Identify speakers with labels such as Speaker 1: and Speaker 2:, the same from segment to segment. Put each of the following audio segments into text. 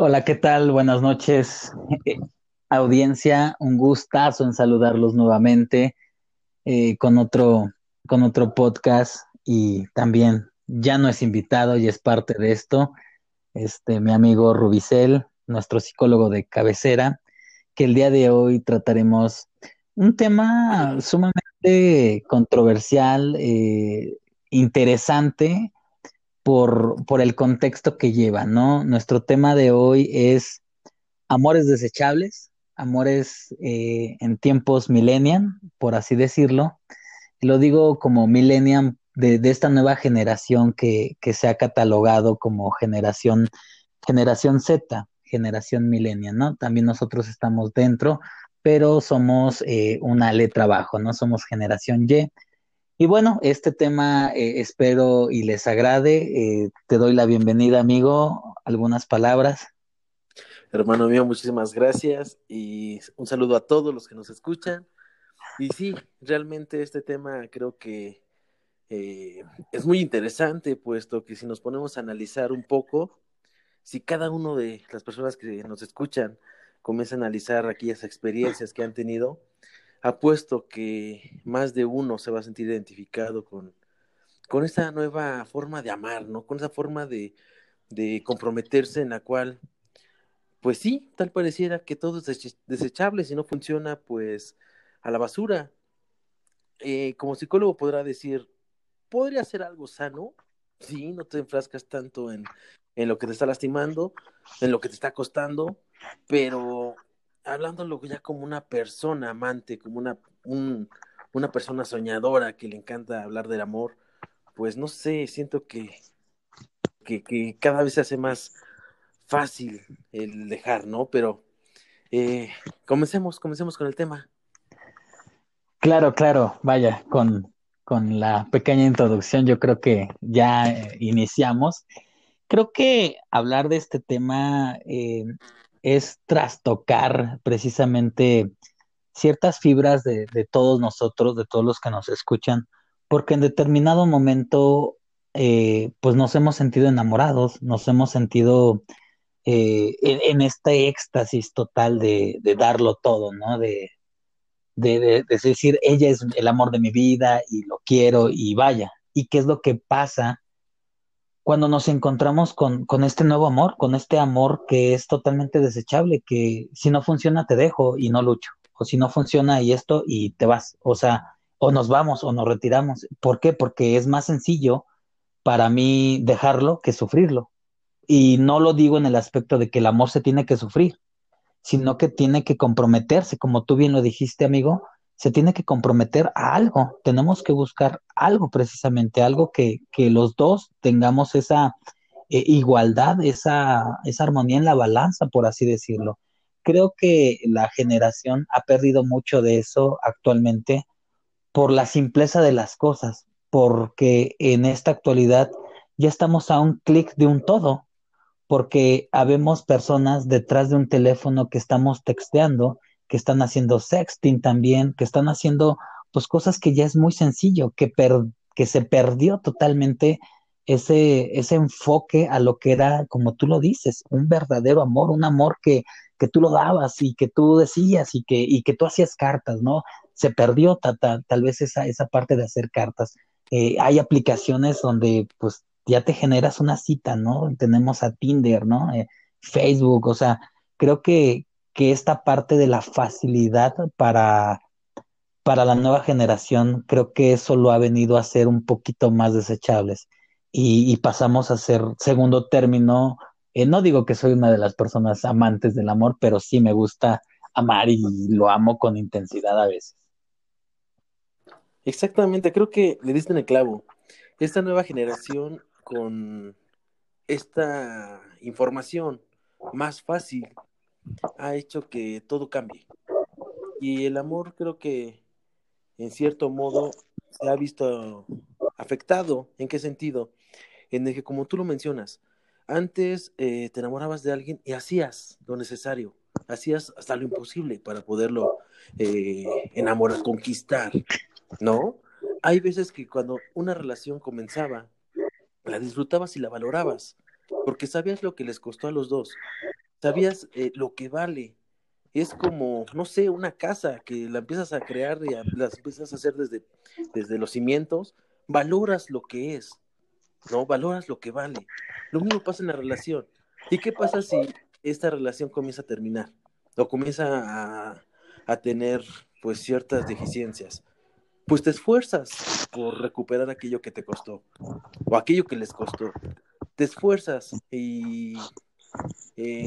Speaker 1: Hola, ¿qué tal? Buenas noches, eh, audiencia. Un gustazo en saludarlos nuevamente eh, con otro, con otro podcast y también ya no es invitado y es parte de esto. Este, mi amigo Rubicel, nuestro psicólogo de cabecera, que el día de hoy trataremos un tema sumamente controversial, eh, interesante por, por el contexto que lleva, ¿no? Nuestro tema de hoy es amores desechables, amores eh, en tiempos millennium, por así decirlo. Lo digo como millennium de, de esta nueva generación que, que, se ha catalogado como generación, generación Z, generación millennium, ¿no? También nosotros estamos dentro, pero somos eh, una letra abajo, ¿no? Somos generación Y y bueno, este tema eh, espero y les agrade. Eh, te doy la bienvenida, amigo. Algunas palabras.
Speaker 2: Hermano mío, muchísimas gracias y un saludo a todos los que nos escuchan. Y sí, realmente este tema creo que eh, es muy interesante, puesto que si nos ponemos a analizar un poco, si cada uno de las personas que nos escuchan comienza a analizar aquellas experiencias que han tenido, apuesto que más de uno se va a sentir identificado con, con esa nueva forma de amar, ¿no? Con esa forma de, de comprometerse en la cual, pues sí, tal pareciera que todo es desechable, si no funciona, pues a la basura. Eh, como psicólogo podrá decir, ¿podría ser algo sano? Sí, no te enfrascas tanto en, en lo que te está lastimando, en lo que te está costando, pero hablándolo ya como una persona amante, como una, un, una persona soñadora que le encanta hablar del amor, pues no sé, siento que, que, que cada vez se hace más fácil el dejar, ¿no? Pero eh, comencemos, comencemos con el tema.
Speaker 1: Claro, claro, vaya, con, con la pequeña introducción yo creo que ya eh, iniciamos. Creo que hablar de este tema eh, es trastocar precisamente ciertas fibras de, todos nosotros, de todos los que nos escuchan, porque en determinado momento, eh, pues nos hemos sentido enamorados, nos hemos sentido eh, en, en, este éxtasis total de, de darlo todo, ¿no? De, de, decir, ella es el amor de mi vida y lo quiero y vaya. ¿Y qué es lo que pasa cuando nos encontramos con, con, este nuevo amor, con este amor que es totalmente desechable, que si no funciona te dejo y no lucho, o si no funciona y esto y te vas, o sea, o nos vamos o nos retiramos. ¿Por qué? Porque es más sencillo para mí dejarlo que sufrirlo. Y no lo digo en el aspecto de que el amor se tiene que sufrir, sino que tiene que comprometerse, como tú bien lo dijiste, amigo, se tiene que comprometer a algo, tenemos que buscar algo precisamente, algo que, que los dos tengamos esa eh, igualdad, esa, esa armonía en la balanza, por así decirlo. Creo que la generación ha perdido mucho de eso actualmente por la simpleza de las cosas, porque en esta actualidad ya estamos a un clic de un todo, porque habemos personas detrás de un teléfono que estamos texteando que están haciendo sexting también, que están haciendo pues cosas que ya es muy sencillo, que, per, que se perdió totalmente ese, ese enfoque a lo que era, como tú lo dices, un verdadero amor, un amor que, que tú lo dabas y que tú decías y que, y que tú hacías cartas, ¿no? Se perdió ta, ta, tal vez esa, esa parte de hacer cartas. Eh, hay aplicaciones donde pues ya te generas una cita, ¿no? Tenemos a Tinder, ¿no? Eh, Facebook, o sea, creo que, que esta parte de la facilidad para, para la nueva generación, creo que eso lo ha venido a ser un poquito más desechables. Y, pasamos a ser segundo término. Eh, no digo que soy una de las personas amantes del amor, pero sí me gusta amar y lo amo con intensidad a veces.
Speaker 2: Exactamente, creo que le diste en el clavo. Esta nueva generación con esta información más fácil ha hecho que todo cambie. Y el amor creo que en cierto modo se ha visto afectado. ¿En qué sentido? En el que, como tú lo mencionas, antes eh, te enamorabas de alguien y hacías lo necesario, hacías hasta lo imposible para poderlo eh, enamorar, conquistar, ¿no? Hay veces que cuando una relación comenzaba, la disfrutabas y la valorabas, porque sabías lo que les costó a los dos, sabías eh, lo que vale. Es como, no sé, una casa que la empiezas a crear y la empiezas a hacer desde, desde los cimientos, valoras lo que es, ¿no? Valoras lo que vale. Lo mismo pasa en la relación. ¿Y qué pasa si esta relación comienza a terminar o comienza a, a tener pues ciertas deficiencias? Pues te esfuerzas por recuperar aquello que te costó o aquello que les costó. Te esfuerzas y eh,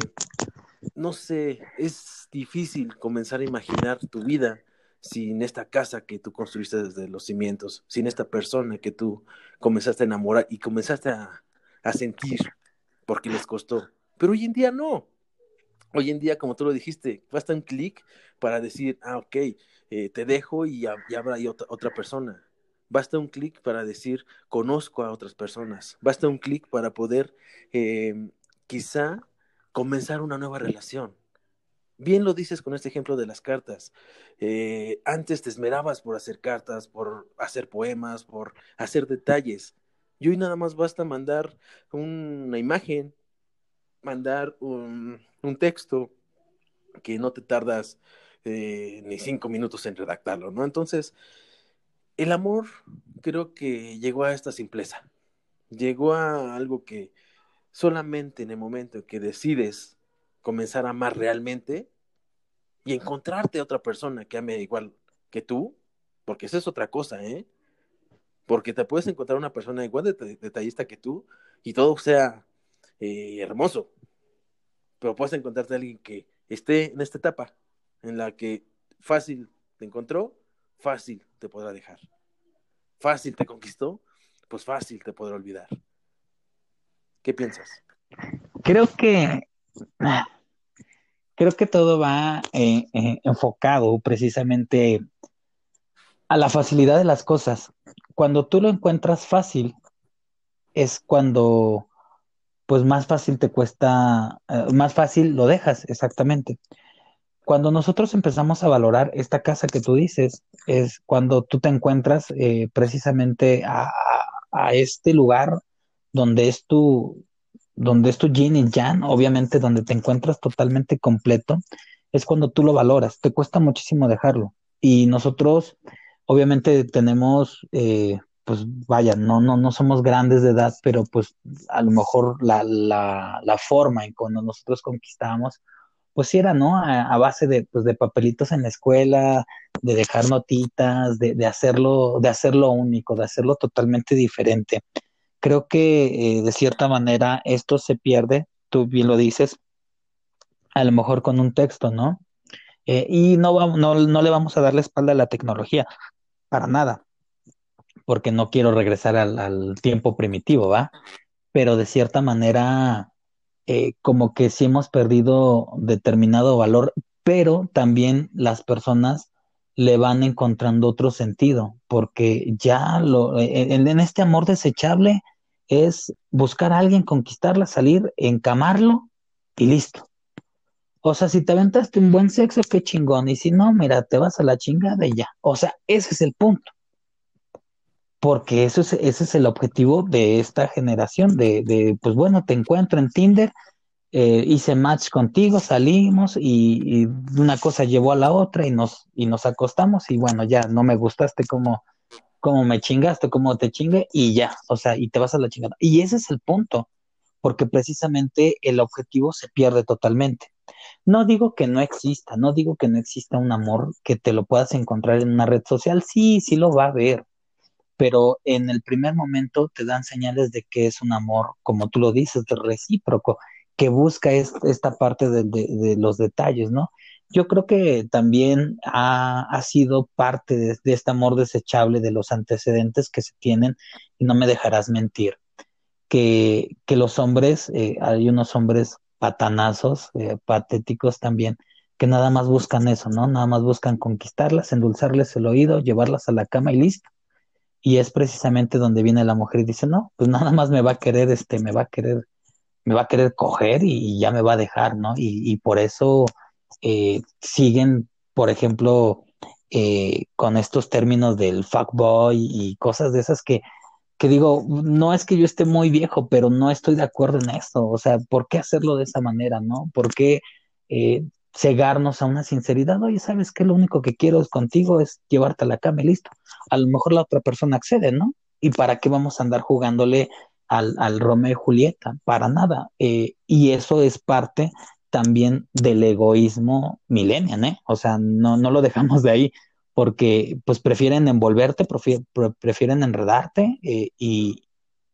Speaker 2: no sé, es difícil comenzar a imaginar tu vida sin esta casa que tú construiste desde los cimientos, sin esta persona que tú comenzaste a enamorar y comenzaste a, sentir porque les costó. Pero hoy en día no. Hoy en día, como tú lo dijiste, basta un clic para decir, ah, ok, eh, te dejo y, habrá otra, otra persona. Basta un clic para decir, conozco a otras personas. Basta un clic para poder eh, quizá comenzar una nueva relación. Bien lo dices con este ejemplo de las cartas. Eh, antes te esmerabas por hacer cartas, por hacer poemas, por hacer detalles. Y hoy nada más basta mandar una imagen, mandar un, texto que no te tardas eh, ni cinco minutos en redactarlo, ¿no? Entonces, el amor creo que llegó a esta simpleza. Llegó a algo que solamente en el momento que decides comenzar a amar realmente y encontrarte otra persona que ame igual que tú, porque esa es otra cosa, ¿eh? Porque te puedes encontrar una persona igual de detallista que tú y todo sea eh, hermoso, pero puedes encontrarte a alguien que esté en esta etapa en la que fácil te encontró, fácil te podrá dejar. Fácil te conquistó, pues fácil te podrá olvidar. ¿Qué piensas?
Speaker 1: Creo que creo que todo va eh, eh, enfocado precisamente a la facilidad de las cosas. Cuando tú lo encuentras fácil, es cuando pues más fácil te cuesta, eh, más fácil lo dejas, exactamente. Cuando nosotros empezamos a valorar esta casa que tú dices, es cuando tú te encuentras precisamente a, a, este lugar donde es tu, donde es tu yin y yang, obviamente donde te encuentras totalmente completo, es cuando tú lo valoras, te cuesta muchísimo dejarlo. Y nosotros, obviamente, tenemos, eh, pues vaya, no, no, no somos grandes de edad, pero pues a lo mejor la, la, forma en cuando nosotros conquistábamos, pues sí era, ¿no? A, base de, pues, de papelitos en la escuela, de dejar notitas, de, de hacerlo, de hacerlo único, de hacerlo totalmente diferente creo que eh, de cierta manera esto se pierde, tú bien lo dices, a lo mejor con un texto, ¿no? Eh, y no, vamos, no, no le vamos a dar la espalda a la tecnología, para nada, porque no quiero regresar al, tiempo primitivo, ¿va? Pero de cierta manera, eh, como que sí hemos perdido determinado valor, pero también las personas le van encontrando otro sentido, porque ya lo, en este amor desechable, es buscar a alguien, conquistarla, salir, encamarlo y listo. O sea, si te aventaste un buen sexo, qué chingón. Y si no, mira, te vas a la chingada y ya. O sea, ese es el punto. Porque eso es, ese es el objetivo de esta generación, de, de pues bueno, te encuentro en Tinder, eh, hice match contigo, salimos y, y, una cosa llevó a la otra y nos, y nos acostamos y bueno, ya no me gustaste como, como me chingaste, como te chingue y ya, o sea, y te vas a la chingada. Y ese es el punto, porque precisamente el objetivo se pierde totalmente. No digo que no exista, no digo que no exista un amor que te lo puedas encontrar en una red social, sí, sí lo va a haber, pero en el primer momento te dan señales de que es un amor, como tú lo dices, de recíproco, que busca esta parte de los detalles, ¿no? Yo creo que también ha, sido parte de, este amor desechable de los antecedentes que se tienen, y no me dejarás mentir, que, que los hombres, eh, hay unos hombres patanazos, eh, patéticos también, que nada más buscan eso, ¿no? Nada más buscan conquistarlas, endulzarles el oído, llevarlas a la cama y listo. Y es precisamente donde viene la mujer y dice, no, pues nada más me va a querer, este, me va a querer, me va a querer coger y, ya me va a dejar, ¿no? Y, y por eso eh, siguen, por ejemplo, eh, con estos términos del fuckboy y cosas de esas que, que digo, no es que yo esté muy viejo, pero no estoy de acuerdo en esto. O sea, ¿por qué hacerlo de esa manera, no? ¿Por qué eh, cegarnos a una sinceridad? Oye, ¿sabes qué? Lo único que quiero contigo es llevarte a la cama y listo. A lo mejor la otra persona accede, ¿no? ¿Y para qué vamos a andar jugándole al, Romeo y Julieta? Para nada. Eh, y eso es parte también del egoísmo millennial, ¿eh? O sea, no, no lo dejamos de ahí porque pues prefieren envolverte, prefieren enredarte eh, y,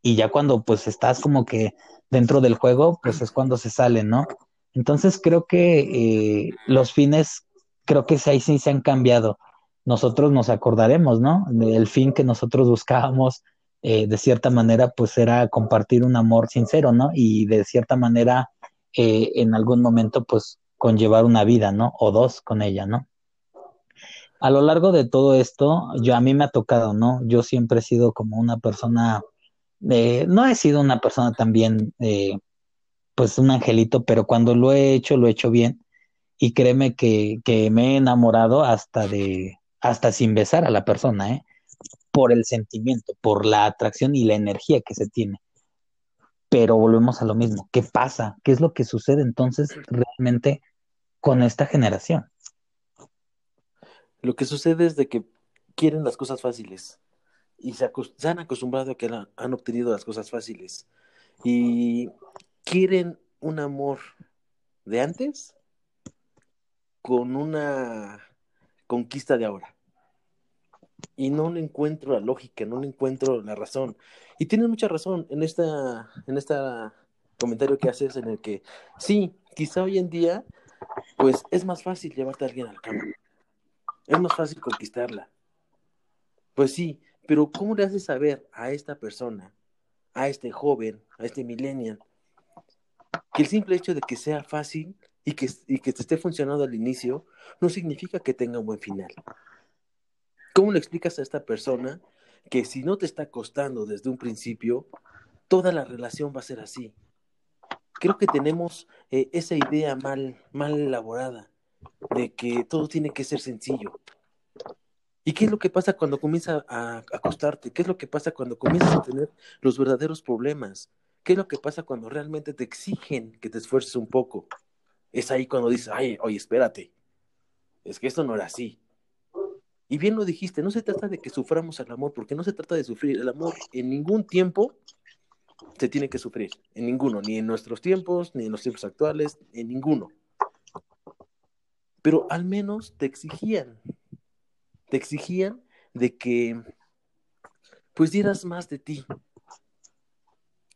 Speaker 1: y, ya cuando pues estás como que dentro del juego, pues es cuando se sale, ¿no? Entonces creo que eh, los fines, creo que ahí sí se han cambiado. Nosotros nos acordaremos, ¿no? El fin que nosotros buscábamos eh, de cierta manera pues era compartir un amor sincero, ¿no? Y de cierta manera en algún momento pues conllevar una vida, ¿no? O dos con ella, ¿no? a lo largo de todo esto, yo a mí me ha tocado, ¿no? Yo siempre he sido como una persona, eh, no he sido una persona también, eh, pues un angelito, pero cuando lo he hecho, lo he hecho bien. Y créeme que, que me he enamorado hasta de, hasta sin besar a la persona, ¿eh? Por el sentimiento, por la atracción y la energía que se tiene. Pero volvemos a lo mismo. ¿Qué pasa? ¿Qué es lo que sucede entonces realmente con esta generación?
Speaker 2: Lo que sucede es de que quieren las cosas fáciles y se, han acostumbrado a que han obtenido las cosas fáciles y quieren un amor de antes con una conquista de ahora. Y no le encuentro la lógica, no le encuentro la razón. Y tienes mucha razón en esta, en este comentario que haces en el que sí, quizá hoy en día, pues es más fácil llevarte a alguien a la cama. Es más fácil conquistarla. Pues sí, pero ¿cómo le haces saber a esta persona, a este joven, a este millennial, que el simple hecho de que sea fácil y que, y que te esté funcionando al inicio no significa que tenga un buen final? ¿Cómo le explicas a esta persona que si no te está costando desde un principio, toda la relación va a ser así? Creo que tenemos eh, esa idea mal, mal elaborada de que todo tiene que ser sencillo. ¿Y qué es lo que pasa cuando comienza a acostarte? ¿Qué es lo que pasa cuando comienzas a tener los verdaderos problemas? ¿Qué es lo que pasa cuando realmente te exigen que te esfuerces un poco? Es ahí cuando dices, ay, oye, espérate, es que esto no era así. Y bien lo dijiste, no se trata de que suframos el amor, porque no se trata de sufrir. El amor en ningún tiempo se tiene que sufrir, en ninguno, ni en nuestros tiempos, ni en los tiempos actuales, en ninguno pero al menos te exigían, te exigían de que pues dieras más de ti.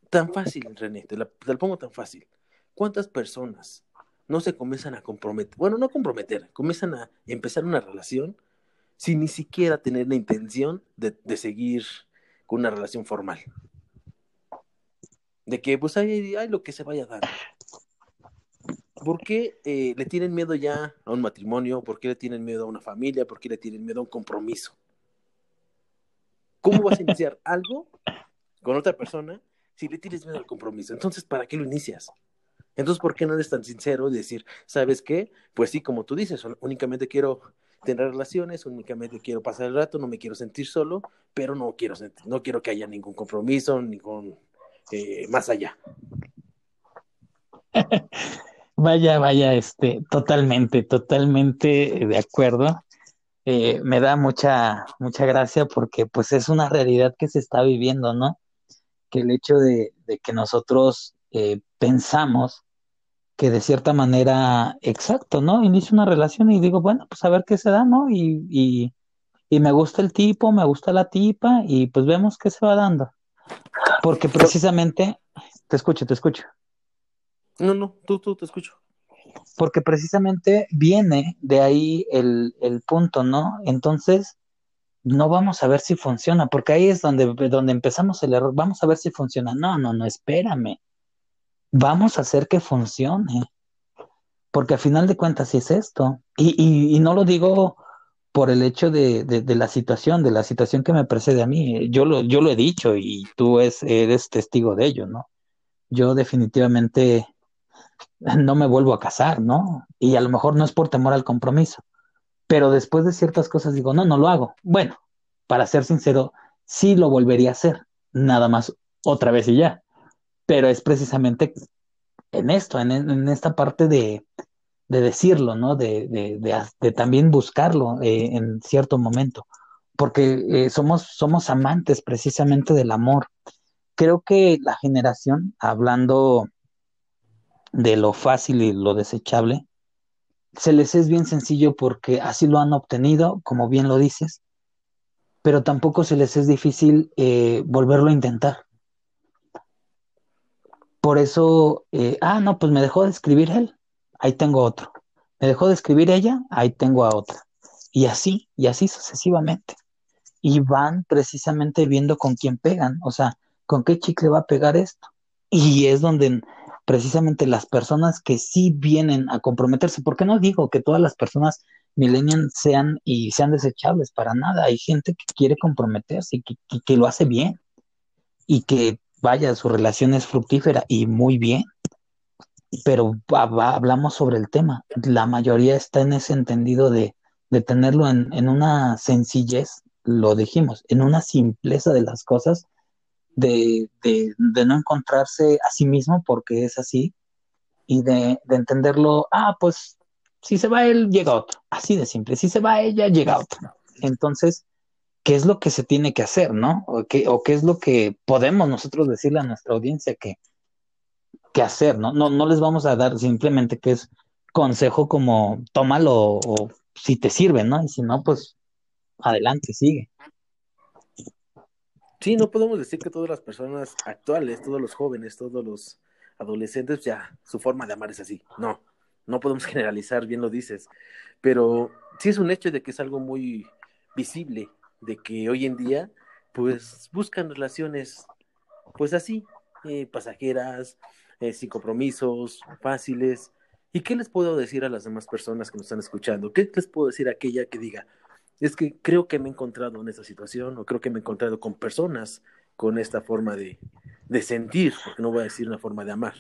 Speaker 2: Tan fácil, René, te, la, lo pongo tan fácil. ¿Cuántas personas no se comienzan a comprometer? Bueno, no comprometer, comienzan a empezar una relación sin ni siquiera tener la intención de, de seguir con una relación formal. De que pues hay, hay lo que se vaya a dar. ¿Por qué eh, le tienen miedo ya a un matrimonio? ¿Por qué le tienen miedo a una familia? ¿Por qué le tienen miedo a un compromiso? ¿Cómo vas a iniciar algo con otra persona si le tienes miedo al compromiso? Entonces, ¿para qué lo inicias? Entonces, ¿por qué no eres tan sincero y decir, ¿sabes qué? Pues sí, como tú dices, únicamente quiero tener relaciones, únicamente quiero pasar el rato, no me quiero sentir solo, pero no quiero sentir, no quiero que haya ningún compromiso, ningún eh, más allá.
Speaker 1: Vaya, vaya, este, totalmente, totalmente de acuerdo. Eh, me da mucha, mucha gracia porque pues es una realidad que se está viviendo, ¿no? Que el hecho de, que nosotros eh, pensamos que de cierta manera, exacto, ¿no? Inicio una relación y digo, bueno, pues a ver qué se da, ¿no? Y, y, y me gusta el tipo, me gusta la tipa y pues vemos qué se va dando. Porque precisamente, te escucho, te escucho.
Speaker 2: No, no, tú, tú, te escucho.
Speaker 1: Porque precisamente viene de ahí el, el punto, ¿no? Entonces, no vamos a ver si funciona, porque ahí es donde, donde empezamos el error. Vamos a ver si funciona. No, no, no, espérame. Vamos a hacer que funcione. Porque al final de cuentas sí es esto. Y, y, no lo digo por el hecho de, de, de, la situación, de la situación que me precede a mí. Yo lo, yo lo he dicho y tú es, eres testigo de ello, ¿no? Yo definitivamente no me vuelvo a casar, ¿no? Y a lo mejor no es por temor al compromiso, pero después de ciertas cosas digo, no, no lo hago. Bueno, para ser sincero, sí lo volvería a hacer, nada más otra vez y ya. Pero es precisamente en esto, en, esta parte de, decirlo, ¿no? De, también buscarlo eh, en cierto momento, porque eh, somos, somos amantes precisamente del amor. Creo que la generación, hablando de lo fácil y lo desechable, se les es bien sencillo porque así lo han obtenido, como bien lo dices, pero tampoco se les es difícil eh, volverlo a intentar. Por eso, eh, ah, no, pues me dejó de escribir él, ahí tengo otro. Me dejó de escribir ella, ahí tengo a otra. Y así, y así sucesivamente. Y van precisamente viendo con quién pegan, o sea, con qué chicle va a pegar esto. Y es donde precisamente las personas que sí vienen a comprometerse, porque no digo que todas las personas millennials sean y sean desechables, para nada. Hay gente que quiere comprometerse y que, lo hace bien y que vaya, su relación es fructífera y muy bien. Pero hablamos sobre el tema. La mayoría está en ese entendido de, tenerlo en, en, una sencillez, lo dijimos, en una simpleza de las cosas, de, de, de no encontrarse a sí mismo porque es así y de, de entenderlo, ah, pues si se va él, llega otro. Así de simple. Si se va ella, llega otro. Entonces, ¿qué es lo que se tiene que hacer, no? ¿O qué, es lo que podemos nosotros decirle a nuestra audiencia que, que hacer, ¿no? ¿no? No les vamos a dar simplemente que es consejo como tómalo o si te sirve, ¿no? Y si no, pues adelante, sigue.
Speaker 2: Sí, no podemos decir que todas las personas actuales, todos los jóvenes, todos los adolescentes, ya su forma de amar es así. No, no podemos generalizar, bien lo dices, pero sí es un hecho de que es algo muy visible, de que hoy en día, pues buscan relaciones, pues así, eh, pasajeras, eh, sin compromisos, fáciles. ¿Y qué les puedo decir a las demás personas que nos están escuchando? ¿Qué les puedo decir a aquella que diga, es que creo que me he encontrado en esta situación o creo que me he encontrado con personas con esta forma de, de sentir, porque no voy a decir una forma de amar,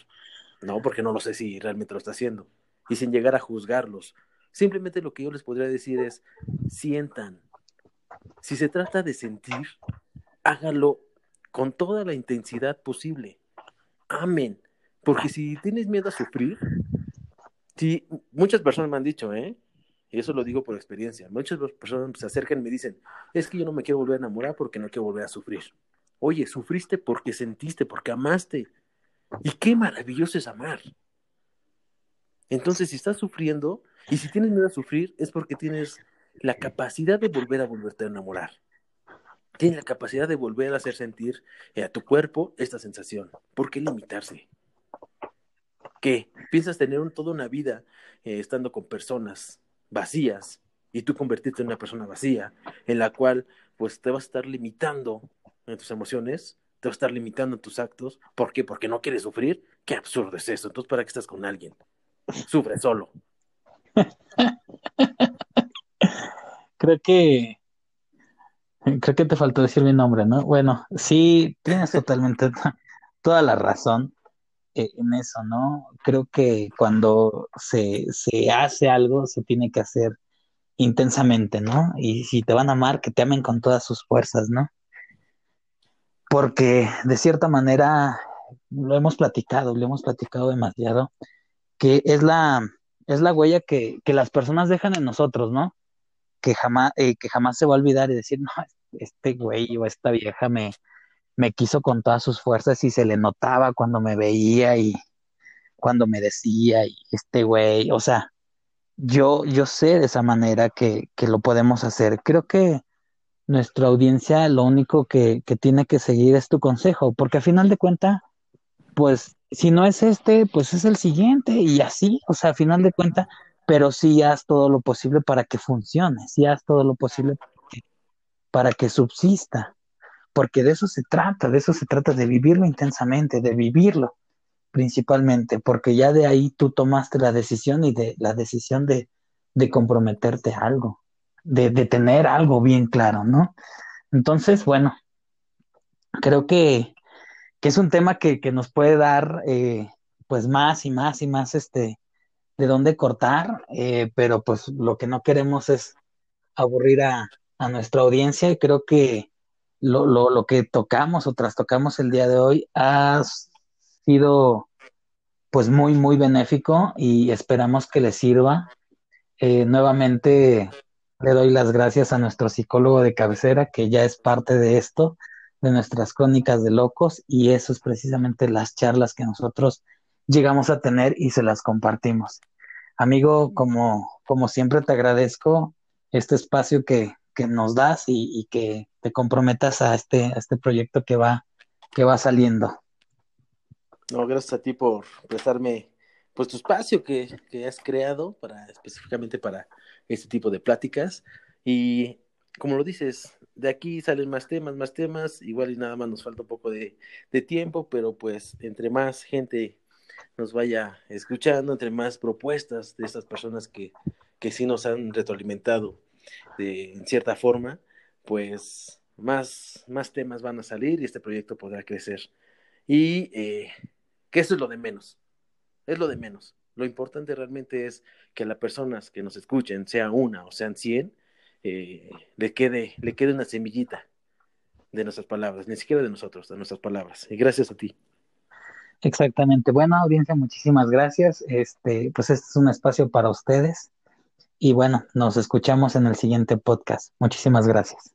Speaker 2: no, porque no lo sé si realmente lo está haciendo y sin llegar a juzgarlos. Simplemente lo que yo les podría decir es, sientan. Si se trata de sentir, hágalo con toda la intensidad posible. Amen. Porque si tienes miedo a sufrir, muchas personas me han dicho, ¿eh? Y eso lo digo por experiencia. Muchas personas se acercan y me dicen, es que yo no me quiero volver a enamorar porque no quiero volver a sufrir. Oye, sufriste porque sentiste, porque amaste. Y qué maravilloso es amar. Entonces, si estás sufriendo y si tienes miedo a sufrir, es porque tienes la capacidad de volver a volverte a enamorar. Tienes la capacidad de volver a hacer sentir a tu cuerpo esta sensación. ¿Por qué limitarse? ¿Qué? ¿Piensas tener toda una vida eh, estando con personas vacías y tú convertirte en una persona vacía, en la cual pues te vas a estar limitando en tus emociones, te vas a estar limitando en tus actos? ¿Por qué? Porque no quieres sufrir. Qué absurdo es eso. Entonces, ¿para qué estás con alguien? sufre solo.
Speaker 1: creo que creo que te faltó decir mi nombre, ¿no? Bueno, sí, tienes totalmente toda la razón eh, en eso, ¿no? Creo que cuando se, se hace algo, se tiene que hacer intensamente, ¿no? Y si te van a amar, que te amen con todas sus fuerzas, ¿no? Porque de cierta manera lo hemos platicado, lo hemos platicado demasiado, que es la, es la huella que, las personas dejan en nosotros, ¿no? Que jamás, eh, que jamás se va a olvidar y decir, no, este güey o esta vieja me, me quiso con todas sus fuerzas y se le notaba cuando me veía y cuando me decía, y este güey, o sea, yo, yo sé de esa manera que, que lo podemos hacer. Creo que nuestra audiencia lo único que, que tiene que seguir es tu consejo, porque a final de cuentas, pues si no es este, pues es el siguiente y así, o sea, a final de cuentas, pero sí haz todo lo posible para que funcione, sí haz todo lo posible para que, subsista, porque de eso se trata, de eso se trata, de vivirlo intensamente, de vivirlo principalmente, porque ya de ahí tú tomaste la decisión y de la decisión de, de comprometerte a algo, de, de tener algo bien claro, ¿no? Entonces, bueno, creo que que es un tema que, nos puede dar eh, pues más y más y más este de dónde cortar, eh, pero pues lo que no queremos es aburrir a, nuestra audiencia y creo que lo, lo, lo que tocamos o trastocamos el día de hoy ha sido pues muy, muy benéfico y esperamos que les sirva. Eh, nuevamente le doy las gracias a nuestro psicólogo de cabecera que ya es parte de esto, de nuestras crónicas de locos y eso es precisamente las charlas que nosotros llegamos a tener y se las compartimos. Amigo, como, como siempre te agradezco este espacio que, que nos das y, y, que te comprometas a este, este proyecto que va, que va saliendo.
Speaker 2: No, gracias a ti por prestarme pues tu espacio que, que has creado para específicamente para este tipo de pláticas. Y como lo dices, de aquí salen más temas, más temas, igual y nada más nos falta un poco de, de tiempo, pero pues entre más gente nos vaya escuchando, entre más propuestas de estas personas que, que sí nos han retroalimentado de, en cierta forma, pues más, más temas van a salir y este proyecto podrá crecer. Y eh, que eso es lo de menos, es lo de menos. Lo importante realmente es que las personas que nos escuchen, sea una o sean cien, eh, le, quede, le quede una semillita de nuestras palabras, ni siquiera de nosotros, de nuestras palabras. Y gracias a ti.
Speaker 1: Exactamente. Bueno, audiencia, muchísimas gracias. Este, pues este es un espacio para ustedes. Y bueno, nos escuchamos en el siguiente podcast. Muchísimas gracias.